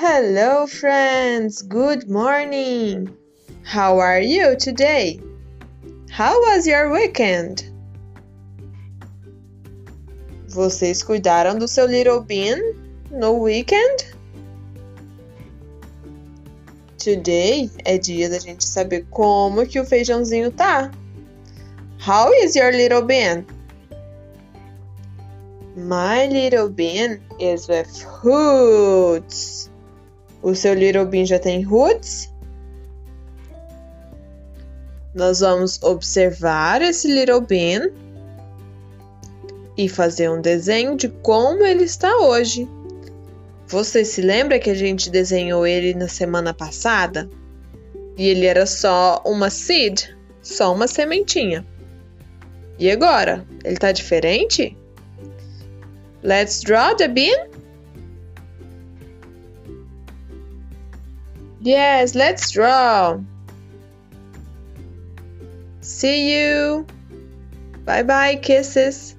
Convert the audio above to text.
Hello, friends. Good morning. How are you today? How was your weekend? Vocês cuidaram do seu little bean no weekend? Today é dia da gente saber como que o feijãozinho tá. How is your little bean? My little bean is with roots. O seu little bean já tem roots? Nós vamos observar esse little bean e fazer um desenho de como ele está hoje. Você se lembra que a gente desenhou ele na semana passada? E ele era só uma seed, só uma sementinha. E agora? Ele está diferente? Let's draw the bean? Yes, let's draw. See you. Bye bye, kisses.